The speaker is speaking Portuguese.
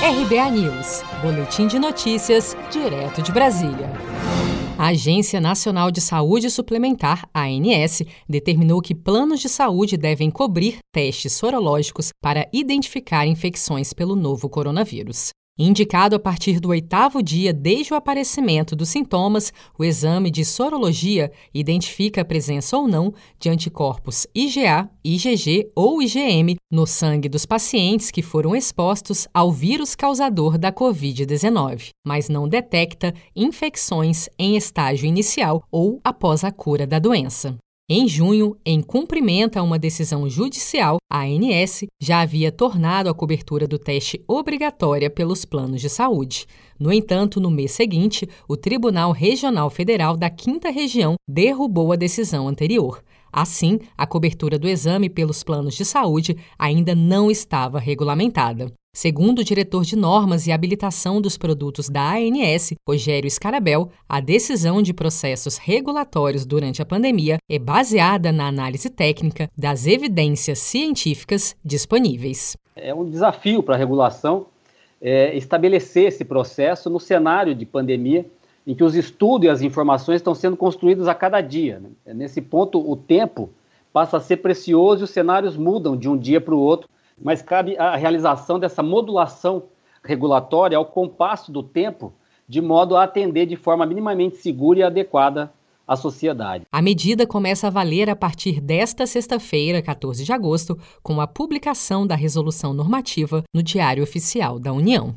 RBA News, Boletim de Notícias, direto de Brasília. A Agência Nacional de Saúde Suplementar, ANS, determinou que planos de saúde devem cobrir testes sorológicos para identificar infecções pelo novo coronavírus. Indicado a partir do oitavo dia desde o aparecimento dos sintomas, o exame de sorologia identifica a presença ou não de anticorpos IgA, IgG ou IgM no sangue dos pacientes que foram expostos ao vírus causador da Covid-19, mas não detecta infecções em estágio inicial ou após a cura da doença. Em junho, em cumprimento a uma decisão judicial, a ANS já havia tornado a cobertura do teste obrigatória pelos planos de saúde. No entanto, no mês seguinte, o Tribunal Regional Federal da Quinta Região derrubou a decisão anterior. Assim, a cobertura do exame pelos planos de saúde ainda não estava regulamentada. Segundo o diretor de normas e habilitação dos produtos da ANS, Rogério Scarabel, a decisão de processos regulatórios durante a pandemia é baseada na análise técnica das evidências científicas disponíveis. É um desafio para a regulação é, estabelecer esse processo no cenário de pandemia em que os estudos e as informações estão sendo construídos a cada dia. Né? Nesse ponto, o tempo passa a ser precioso e os cenários mudam de um dia para o outro mas cabe a realização dessa modulação regulatória ao compasso do tempo, de modo a atender de forma minimamente segura e adequada à sociedade. A medida começa a valer a partir desta sexta-feira, 14 de agosto, com a publicação da resolução normativa no Diário Oficial da União.